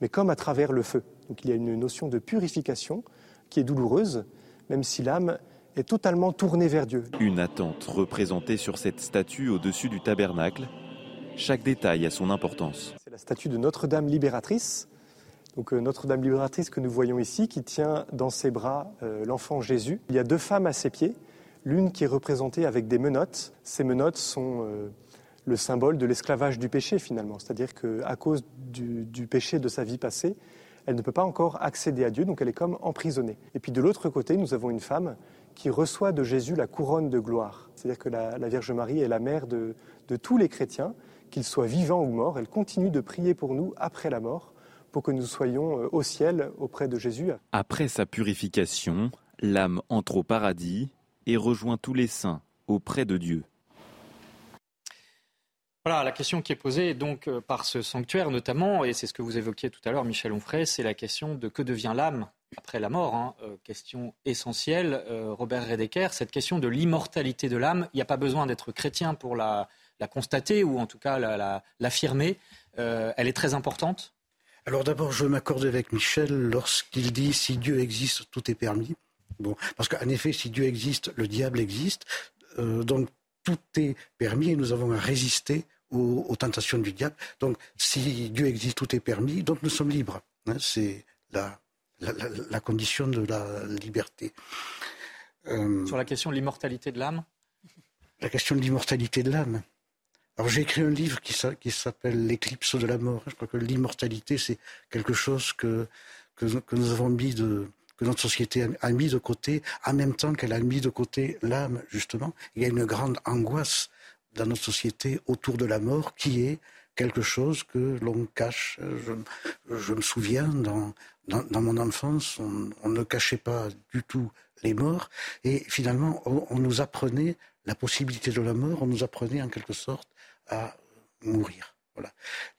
mais comme à travers le feu. Donc il y a une notion de purification qui est douloureuse, même si l'âme est totalement tournée vers Dieu. Une attente représentée sur cette statue au-dessus du tabernacle. Chaque détail a son importance. C'est la statue de Notre-Dame libératrice. Donc euh, Notre-Dame libératrice que nous voyons ici, qui tient dans ses bras euh, l'enfant Jésus. Il y a deux femmes à ses pieds, l'une qui est représentée avec des menottes. Ces menottes sont euh, le symbole de l'esclavage du péché finalement, c'est-à-dire qu'à cause du, péché de sa vie passée, elle ne peut pas encore accéder à Dieu, donc elle est comme emprisonnée. Et puis de l'autre côté, nous avons une femme qui reçoit de Jésus la couronne de gloire. C'est-à-dire que la, Vierge Marie est la mère de, de tous les chrétiens, qu'ils soient vivants ou morts. Elle continue de prier pour nous après la mort, pour que nous soyons euh, au ciel auprès de Jésus. Après sa purification, l'âme entre au paradis et rejoint tous les saints auprès de Dieu. Voilà, la question qui est posée donc euh, par ce sanctuaire notamment, et c'est ce que vous évoquiez tout à l'heure, Michel Onfray, c'est la question de que devient l'âme après la mort. Hein. Euh, question essentielle, euh, Robert Redeker, cette question de l'immortalité de l'âme. Il n'y a pas besoin d'être chrétien pour la, constater ou en tout cas l'affirmer. elle est très importante. Alors d'abord, je m'accorde avec Michel lorsqu'il dit si Dieu existe, tout est permis. Bon, parce qu'en effet, si Dieu existe, le diable existe. donc tout est permis et nous avons à résister aux, tentations du diable. Donc, si Dieu existe, tout est permis, donc nous sommes libres. Hein, c'est la, la, condition de la liberté. Euh, Sur la question de l'immortalité de l'âme? La question de l'immortalité de l'âme. Alors j'ai écrit un livre qui, qui s'appelle L'éclipse de la mort. Je crois que l'immortalité, c'est quelque chose que, que, que, nous avons mis de, que notre société a mis de côté, en même temps qu'elle a mis de côté l'âme, justement. Il y a une grande angoisse dans notre société autour de la mort qui est quelque chose que l'on cache. Je, me souviens, dans, dans, mon enfance, on, ne cachait pas du tout les morts, et finalement, on, nous apprenait la possibilité de la mort, on nous apprenait en quelque sorte à mourir.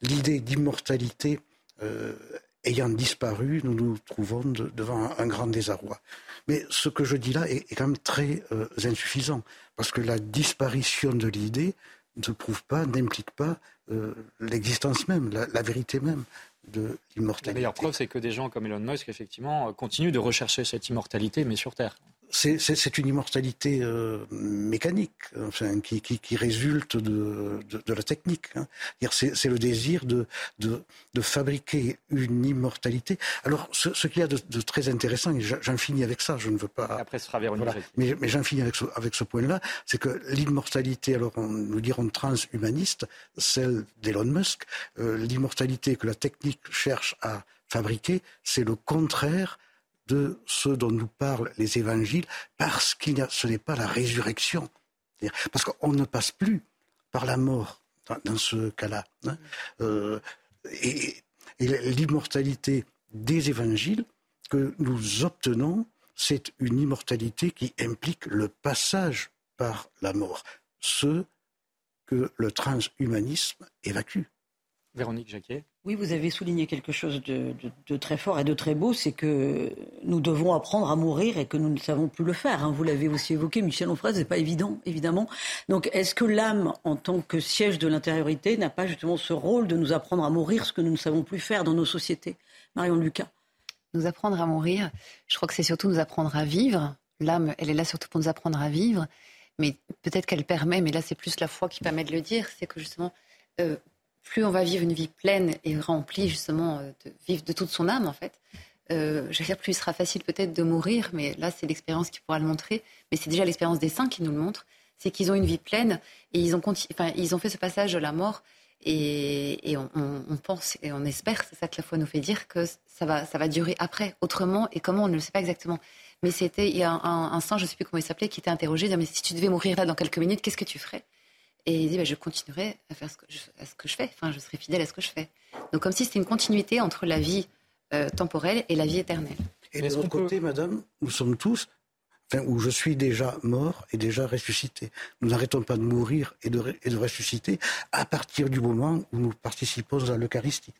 L'idée d'immortalité euh, ayant disparu, nous nous trouvons devant un, grand désarroi. Mais ce que je dis là est, quand même très euh, insuffisant, parce que la disparition de l'idée ne prouve pas, n'implique pas euh, l'existence même, la, vérité même de l'immortalité. La meilleure preuve, c'est que des gens comme Elon Musk, effectivement, continuent de rechercher cette immortalité, mais sur Terre c'est une immortalité euh, mécanique, enfin, qui, qui, qui résulte de, de, de, la technique. Hein. C'est le désir de, fabriquer une immortalité. Alors, ce, ce qu'il y a de, très intéressant, et j'en finis avec ça, je ne veux pas... Après, ce sera voilà, Mais, mais j'en finis avec ce, avec ce point-là, c'est que l'immortalité, alors on, nous dirons transhumaniste, celle d'Elon Musk, euh, l'immortalité que la technique cherche à fabriquer, c'est le contraire de ce dont nous parlent les évangiles, parce que ce n'est pas la résurrection. Parce qu'on ne passe plus par la mort dans, ce cas-là. Hein. Euh, et, l'immortalité des évangiles que nous obtenons, c'est une immortalité qui implique le passage par la mort, ce que le transhumanisme évacue. Véronique Jacquet. Oui, vous avez souligné quelque chose de, très fort et de très beau, c'est que nous devons apprendre à mourir et que nous ne savons plus le faire. Hein. Vous l'avez aussi évoqué, Michel Onfray, ce n'est pas évident, évidemment. Donc, est-ce que l'âme, en tant que siège de l'intériorité, n'a pas justement ce rôle de nous apprendre à mourir, ce que nous ne savons plus faire dans nos sociétés? Marion Lucas. Nous apprendre à mourir, je crois que c'est surtout nous apprendre à vivre. L'âme, elle est là surtout pour nous apprendre à vivre. Mais peut-être qu'elle permet, mais là c'est plus la foi qui permet de le dire, c'est que justement, euh, plus on va vivre une vie pleine et remplie justement euh, de vivre de toute son âme en fait. Euh, je veux dire, plus il sera facile peut-être de mourir, mais là c'est l'expérience qui pourra le montrer. Mais c'est déjà l'expérience des saints qui nous le montre, c'est qu'ils ont une vie pleine et ils ont, enfin, ils ont fait ce passage de la mort Et, on, pense et on espère, c'est ça que la foi nous fait dire, que ça va, ça va durer après, autrement, et comment, on ne le sait pas exactement. Mais c'était, il y a un, saint, je ne sais plus comment il s'appelait, qui était interrogé, mais si tu devais mourir là dans quelques minutes, qu'est-ce que tu ferais? Et il dit, bah, je continuerai à faire ce que, je, ce que je fais, enfin, je serai fidèle à ce que je fais. Donc comme si c'était une continuité entre la vie euh, temporelle et la vie éternelle. Et de l'autre côté, madame, nous sommes tous enfin, où je suis déjà mort et déjà ressuscité. Nous n'arrêtons pas de mourir et de, et de ressusciter à partir du moment où nous participons à l'Eucharistie.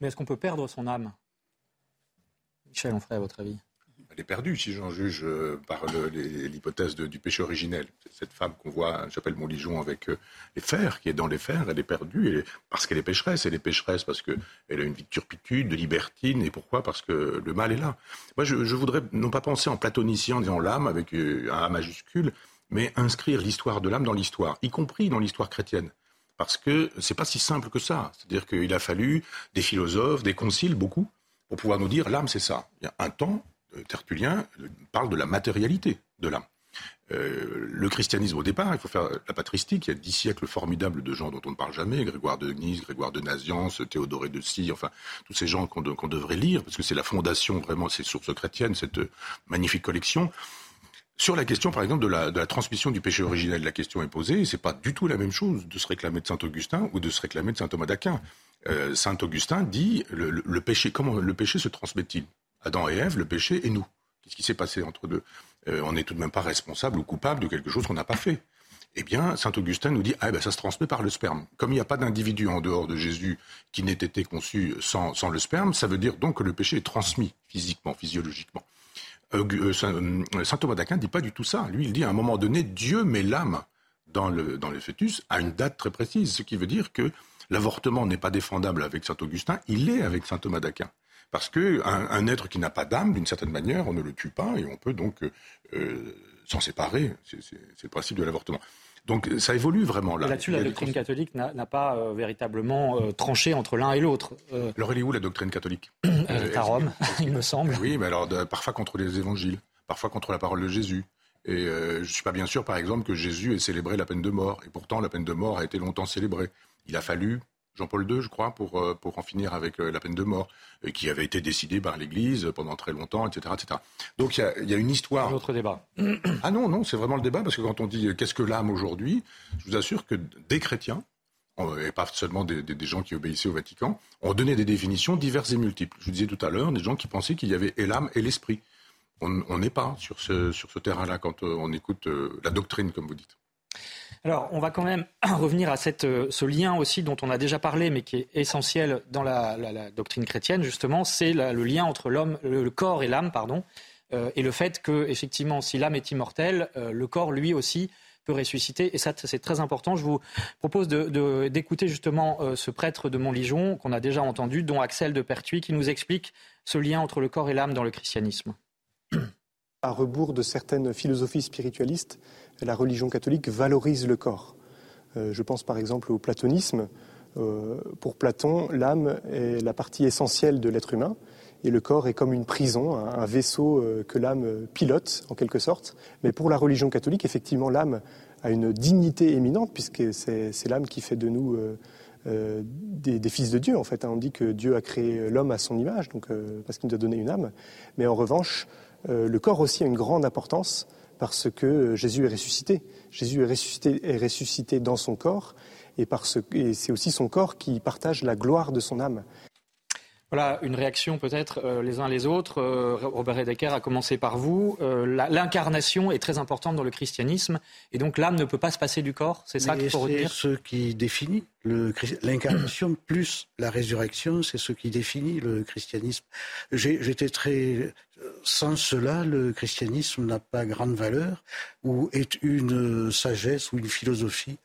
Mais est-ce qu'on peut perdre son âme? Michel Onfray, à votre avis? Elle est perdue, si j'en juge euh, par l'hypothèse du péché originel. Cette femme qu'on voit, j'appelle Montligeon, avec euh, les fers, qui est dans les fers, elle est perdue parce qu'elle est pécheresse. Elle est pécheresse parce qu'elle a une vie de turpitude, de libertine. Et pourquoi? Parce que le mal est là. Moi, je, voudrais non pas penser en platonicien, en disant l'âme avec euh, un A majuscule, mais inscrire l'histoire de l'âme dans l'histoire, y compris dans l'histoire chrétienne parce que c'est pas si simple que ça. C'est-à-dire qu'il a fallu des philosophes, des conciles, beaucoup, pour pouvoir nous dire l'âme c'est ça. Il y a un temps Tertullien parle de la matérialité de l'âme. Euh, le christianisme au départ, il faut faire la patristique, il y a dix siècles formidables de gens dont on ne parle jamais, Grégoire de Nice, Grégoire de Naziance, Théodoré de Sy, enfin tous ces gens qu'on devrait lire, parce que c'est la fondation vraiment, ces sources chrétiennes, cette magnifique collection. Sur la question, par exemple, de la, transmission du péché originel, la question est posée, c'est pas du tout la même chose de se réclamer de saint Augustin ou de se réclamer de saint Thomas d'Aquin. Euh, saint Augustin dit le péché, comment le péché se transmet-il? Adam et Ève, le péché et nous. Qu'est-ce qui s'est passé entre deux euh, On n'est tout de même pas responsable ou coupable de quelque chose qu'on n'a pas fait. Eh bien, saint Augustin nous dit ah ben ça se transmet par le sperme. Comme il n'y a pas d'individu en dehors de Jésus qui n'ait été conçu sans, le sperme, ça veut dire donc que le péché est transmis physiquement, physiologiquement. Euh, euh, saint, Thomas d'Aquin ne dit pas du tout ça. Lui, il dit à un moment donné, Dieu met l'âme dans le, dans le fœtus à une date très précise, ce qui veut dire que l'avortement n'est pas défendable avec saint Augustin, il est avec saint Thomas d'Aquin. Parce qu'un un être qui n'a pas d'âme, d'une certaine manière, on ne le tue pas et on peut donc euh, euh, s'en séparer. C'est le principe de l'avortement. Donc ça évolue vraiment là. Là-dessus, la doctrine catholique n'a pas euh, véritablement tranché entre l'un et l'autre. alors elle est où la doctrine catholique? À Rome, il me semble. Oui, mais alors parfois contre les évangiles, parfois contre la parole de Jésus. Et je ne suis pas bien sûr, par exemple, que Jésus ait célébré la peine de mort. Et pourtant, la peine de mort a été longtemps célébrée. Il a fallu Jean-Paul II, je crois, pour, euh, pour en finir avec euh, la peine de mort, qui avait été décidée par l'Église pendant très longtemps, etc. etc. Donc il y, a, une histoire. Un autre débat. Ah non, non, c'est vraiment le débat, parce que quand on dit euh, qu'est-ce que l'âme aujourd'hui, je vous assure que des chrétiens, et pas seulement des, gens qui obéissaient au Vatican, ont donné des définitions diverses et multiples. Je vous disais tout à l'heure, des gens qui pensaient qu'il y avait et l'âme et l'esprit. On n'est pas sur ce, sur ce terrain-là quand on écoute la doctrine, comme vous dites. Alors, on va quand même revenir à euh, ce lien aussi dont on a déjà parlé, mais qui est essentiel dans la, doctrine chrétienne, justement, c'est le lien entre l'homme, le, corps et l'âme, pardon, euh, et le fait que, effectivement, si l'âme est immortelle, euh, le corps, lui aussi, peut ressusciter. Et ça, c'est très important. Je vous propose d'écouter justement ce prêtre de Montligeon qu'on a déjà entendu, dont Axel de Pertuis, qui nous explique ce lien entre le corps et l'âme dans le christianisme. À rebours de certaines philosophies spiritualistes, la religion catholique valorise le corps. Euh, je pense par exemple au platonisme. Euh, pour Platon, l'âme est la partie essentielle de l'être humain et le corps est comme une prison, un, vaisseau euh, que l'âme pilote en quelque sorte. Mais pour la religion catholique, effectivement, l'âme a une dignité éminente puisque c'est l'âme qui fait de nous des, fils de Dieu. En fait, hein. on dit que Dieu a créé l'homme à son image, donc parce qu'il nous a donné une âme. Mais en revanche, le corps aussi a une grande importance parce que Jésus est ressuscité. Jésus est ressuscité, est ressuscité dans son corps et, et c'est aussi son corps qui partage la gloire de son âme. Voilà, une réaction peut-être euh, les uns les autres. Euh, Robert Redeker a commencé par vous. Euh, l'incarnation est très importante dans le christianisme et donc l'âme ne peut pas se passer du corps. C'est ça qu'il faut retenir. C'est ce qui définit l'incarnation plus la résurrection, c'est ce qui définit le christianisme. J'étais très sans cela, le christianisme n'a pas grande valeur ou est une sagesse ou une philosophie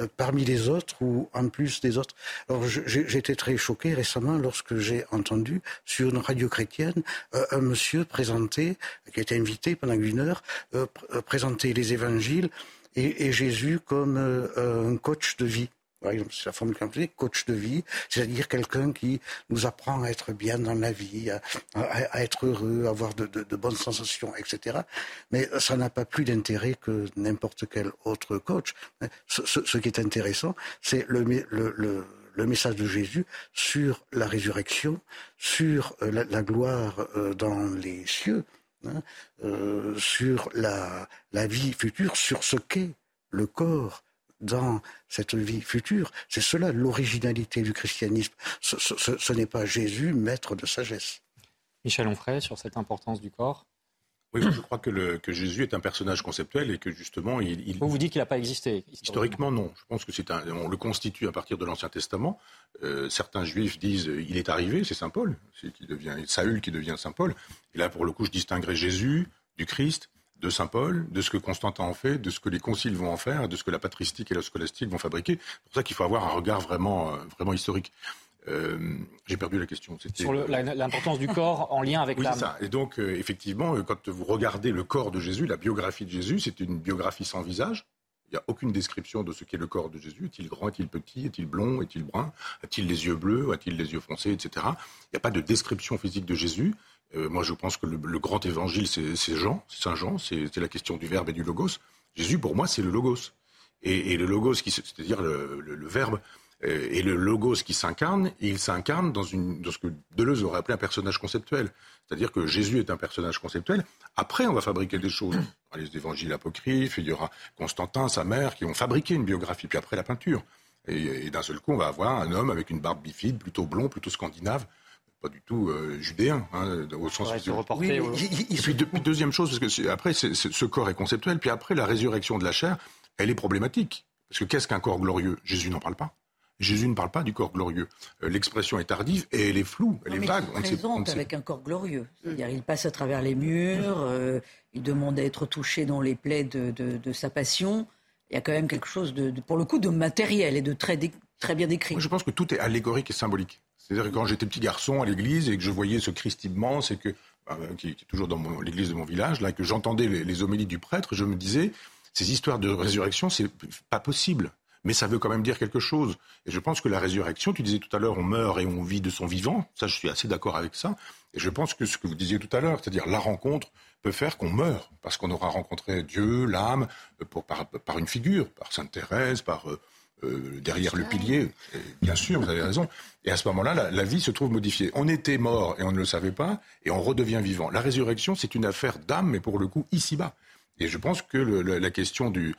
euh, parmi les autres ou en plus des autres. Alors j'étais très choqué récemment lorsque j'ai entendu sur une radio chrétienne euh, un monsieur présenter, qui était invité pendant une heure, euh, présenter les évangiles et Jésus comme un coach de vie par exemple, c'est la formule qu'on coach de vie, c'est-à-dire quelqu'un qui nous apprend à être bien dans la vie, à, être heureux, à avoir de, bonnes sensations, etc. Mais ça n'a pas plus d'intérêt que n'importe quel autre coach. Ce, qui est intéressant, c'est le, message de Jésus sur la résurrection, sur la, gloire dans les cieux, hein, sur la, la vie future, sur ce qu'est le corps dans cette vie future. C'est cela l'originalité du christianisme. Ce, n'est pas Jésus, maître de sagesse. Michel Onfray, sur cette importance du corps oui, je crois que, Jésus est un personnage conceptuel et que justement, il. Vous vous dites qu'il n'a pas existé historiquement. non. Je pense que c'est un. On le constitue à partir de l'Ancien Testament. Euh, certains Juifs disent il est arrivé, c'est Saint Paul, c'est qui devient Saül qui devient Saint Paul. Et là, pour le coup, je distinguerai Jésus du Christ de Saint Paul, de ce que Constantin en fait, de ce que les conciles vont en faire, de ce que la patristique et la scolastique vont fabriquer. C'est pour ça qu'il faut avoir un regard vraiment, euh, vraiment historique. Euh, j'ai perdu la question. Sur l'importance du corps en lien avec oui, l'âme. ça. Et donc, euh, effectivement, quand vous regardez le corps de Jésus, la biographie de Jésus, c'est une biographie sans visage. Il n'y a aucune description de ce qu'est le corps de Jésus. Est-il grand, est-il petit, est-il blond, est-il brun, a-t-il les yeux bleus, a-t-il les yeux foncés, etc. Il n'y a pas de description physique de Jésus. Euh, moi, je pense que le, grand évangile, c'est Jean, Saint Jean, c'est la question du verbe et du logos. Jésus, pour moi, c'est le logos. Et, le logos, c'est-à-dire le, verbe, euh, et le logos qui s'incarne, il s'incarne dans, ce que Deleuze aurait appelé un personnage conceptuel. C'est-à-dire que Jésus est un personnage conceptuel. Après, on va fabriquer des choses. Il y aura les évangiles apocryphes, il y aura Constantin, sa mère, qui vont fabriquer une biographie. Puis après, la peinture. Et d'un seul coup, on va avoir un homme avec une barbe bifide, plutôt blond, plutôt scandinave, pas du tout euh, judéen, hein, au sens oui, Et puis, deuxième chose, parce que après, ce corps est conceptuel, puis après, la résurrection de la chair, elle est problématique. Parce que qu'est-ce qu'un corps glorieux? Jésus n'en parle pas. Jésus ne parle pas du corps glorieux. Euh, l'expression est tardive et elle est floue, elle est vague. Il se présente avec un corps glorieux. C'est-à-dire, il passe à travers les murs, euh, il demande à être touché dans les plaies de, sa passion. Il y a quand même quelque chose, de, pour le coup, de matériel et de très, très bien décrit. je pense que tout est allégorique et symbolique. Quand j'étais petit garçon à l'église et que je voyais ce Christ immense que bah, qui, est toujours dans l'église de mon village, là, que j'entendais les, homélies du prêtre, je me disais, ces histoires de résurrection, c'est pas possible. Mais ça veut quand même dire quelque chose. Et je pense que la résurrection, tu disais tout à l'heure, on meurt et on vit de son vivant. Ça, je suis assez d'accord avec ça. Et je pense que ce que vous disiez tout à l'heure, c'est-à-dire la rencontre peut faire qu'on meurt, parce qu'on aura rencontré Dieu, l'âme, par, par, une figure, par Sainte Thérèse, par euh, derrière le pilier. bien sûr, vous avez raison. Et à ce moment-là, la, vie se trouve modifiée. On était mort et on ne le savait pas, et on redevient vivant. La résurrection, c'est une affaire d'âme, mais pour le coup, ici-bas. Et je pense que la, question du,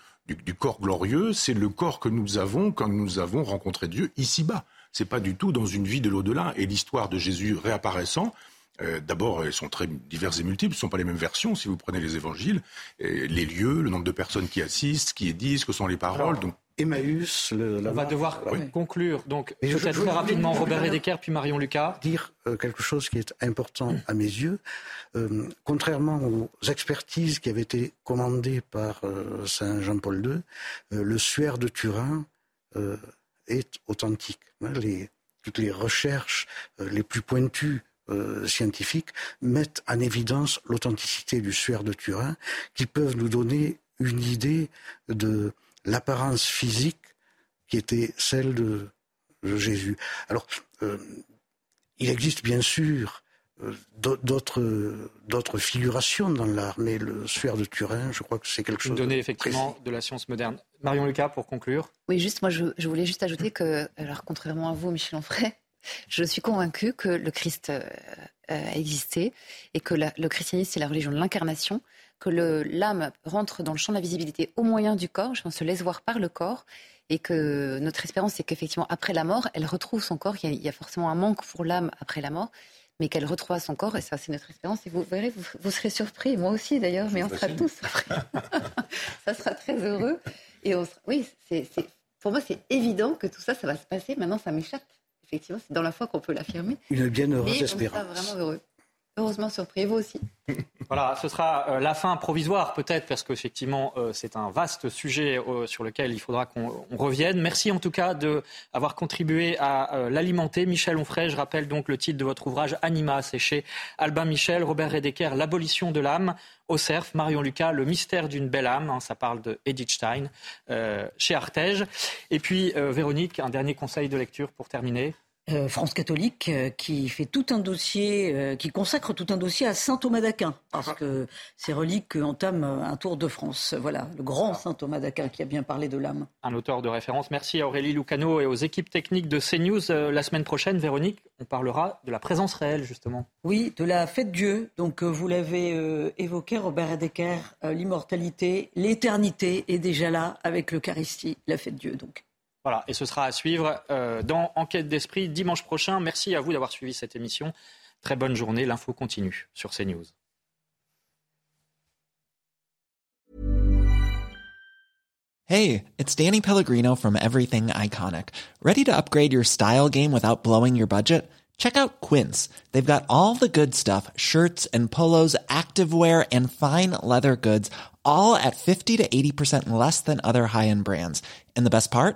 corps glorieux, c'est le corps que nous avons quand nous avons rencontré Dieu ici-bas. C'est pas du tout dans une vie de l'au-delà. Et l'histoire de Jésus réapparaissant, euh, D'abord, elles sont très diverses et multiples. Ce ne sont pas les mêmes versions si vous prenez les évangiles. les lieux, le nombre de personnes qui assistent, qui est ce que sont les paroles. Donc Emmaüs. Le, On va devoir conclure. Donc, peut-être très rapidement, Robert Redeker, puis Marion Lucas. Dire euh, quelque chose qui est important à mes yeux. Euh, contrairement aux expertises qui avaient été commandées par euh, Saint Jean-Paul II, le suaire de Turin est authentique. Hein, les, toutes les recherches les plus pointues scientifiques mettent en évidence l'authenticité du suaire de Turin, qui peuvent nous donner une idée de l'apparence physique qui était celle de, Jésus. Alors, euh, il existe bien sûr euh, d'autres figurations dans l'art, mais le suaire de Turin, je crois que c'est quelque chose. Une donnée effectivement de la science moderne. Marion Lucas, pour conclure. Oui, juste moi, je, voulais juste ajouter que, alors contrairement à vous, Michel Onfray, je suis convaincue que le Christ euh, a existé et que le christianisme, c'est la religion de l'incarnation que l'âme rentre dans le champ de la visibilité au moyen du corps, on se laisse voir par le corps, et que notre espérance, c'est qu'effectivement, après la mort, elle retrouve son corps. Il y a, forcément un manque pour l'âme après la mort, mais qu'elle retrouve son corps, et ça, c'est notre espérance. Et vous verrez, vous, serez surpris, moi aussi d'ailleurs, mais on sera tous ça sera très heureux. Et on oui, c'est, pour moi, c'est évident que tout ça, ça va se passer. Maintenant, ça m'échappe. Effectivement, c'est dans la foi qu'on peut l'affirmer. Une bienheureuse espérance. On sera vraiment heureux. Heureusement surpris, vous aussi. Voilà, ce sera euh, la fin provisoire peut-être, parce qu'effectivement, euh, c'est un vaste sujet euh, sur lequel il faudra qu'on revienne. Merci en tout cas d'avoir contribué à l'alimenter. Michel Onfray, je rappelle donc le titre de votre ouvrage Anima, c'est chez Albin Michel, Robert Redeker, L'abolition de l'âme, au cerf, Marion Lucas, Le mystère d'une belle âme, hein, ça parle de Edith Stein, chez Artege. Et puis, Véronique, un dernier conseil de lecture pour terminer euh, France catholique euh, qui fait tout un dossier, euh, qui consacre tout un dossier à saint Thomas d'Aquin, parce que ces reliques entament un tour de France. Voilà, le grand saint Thomas d'Aquin qui a bien parlé de l'âme. Un auteur de référence. Merci à Aurélie Lucano et aux équipes techniques de CNews. la semaine prochaine, Véronique, on parlera de la présence réelle, justement. Oui, de la fête Dieu. Donc, vous l'avez évoqué, Robert Hedeker, l'immortalité, l'éternité est déjà là avec l'Eucharistie, la fête Dieu, donc. Voilà, et ce sera à suivre euh, dans Enquête d'esprit dimanche prochain. Merci à vous d'avoir suivi cette émission. Très bonne journée. L'info continue sur CNews. Hey, it's Danny Pellegrino from Everything Iconic. Ready to upgrade your style game without blowing your budget? Check out Quince. They've got all the good stuff shirts and polos, activewear, and fine leather goods, all at 50 to 80% less than other high end brands. And the best part?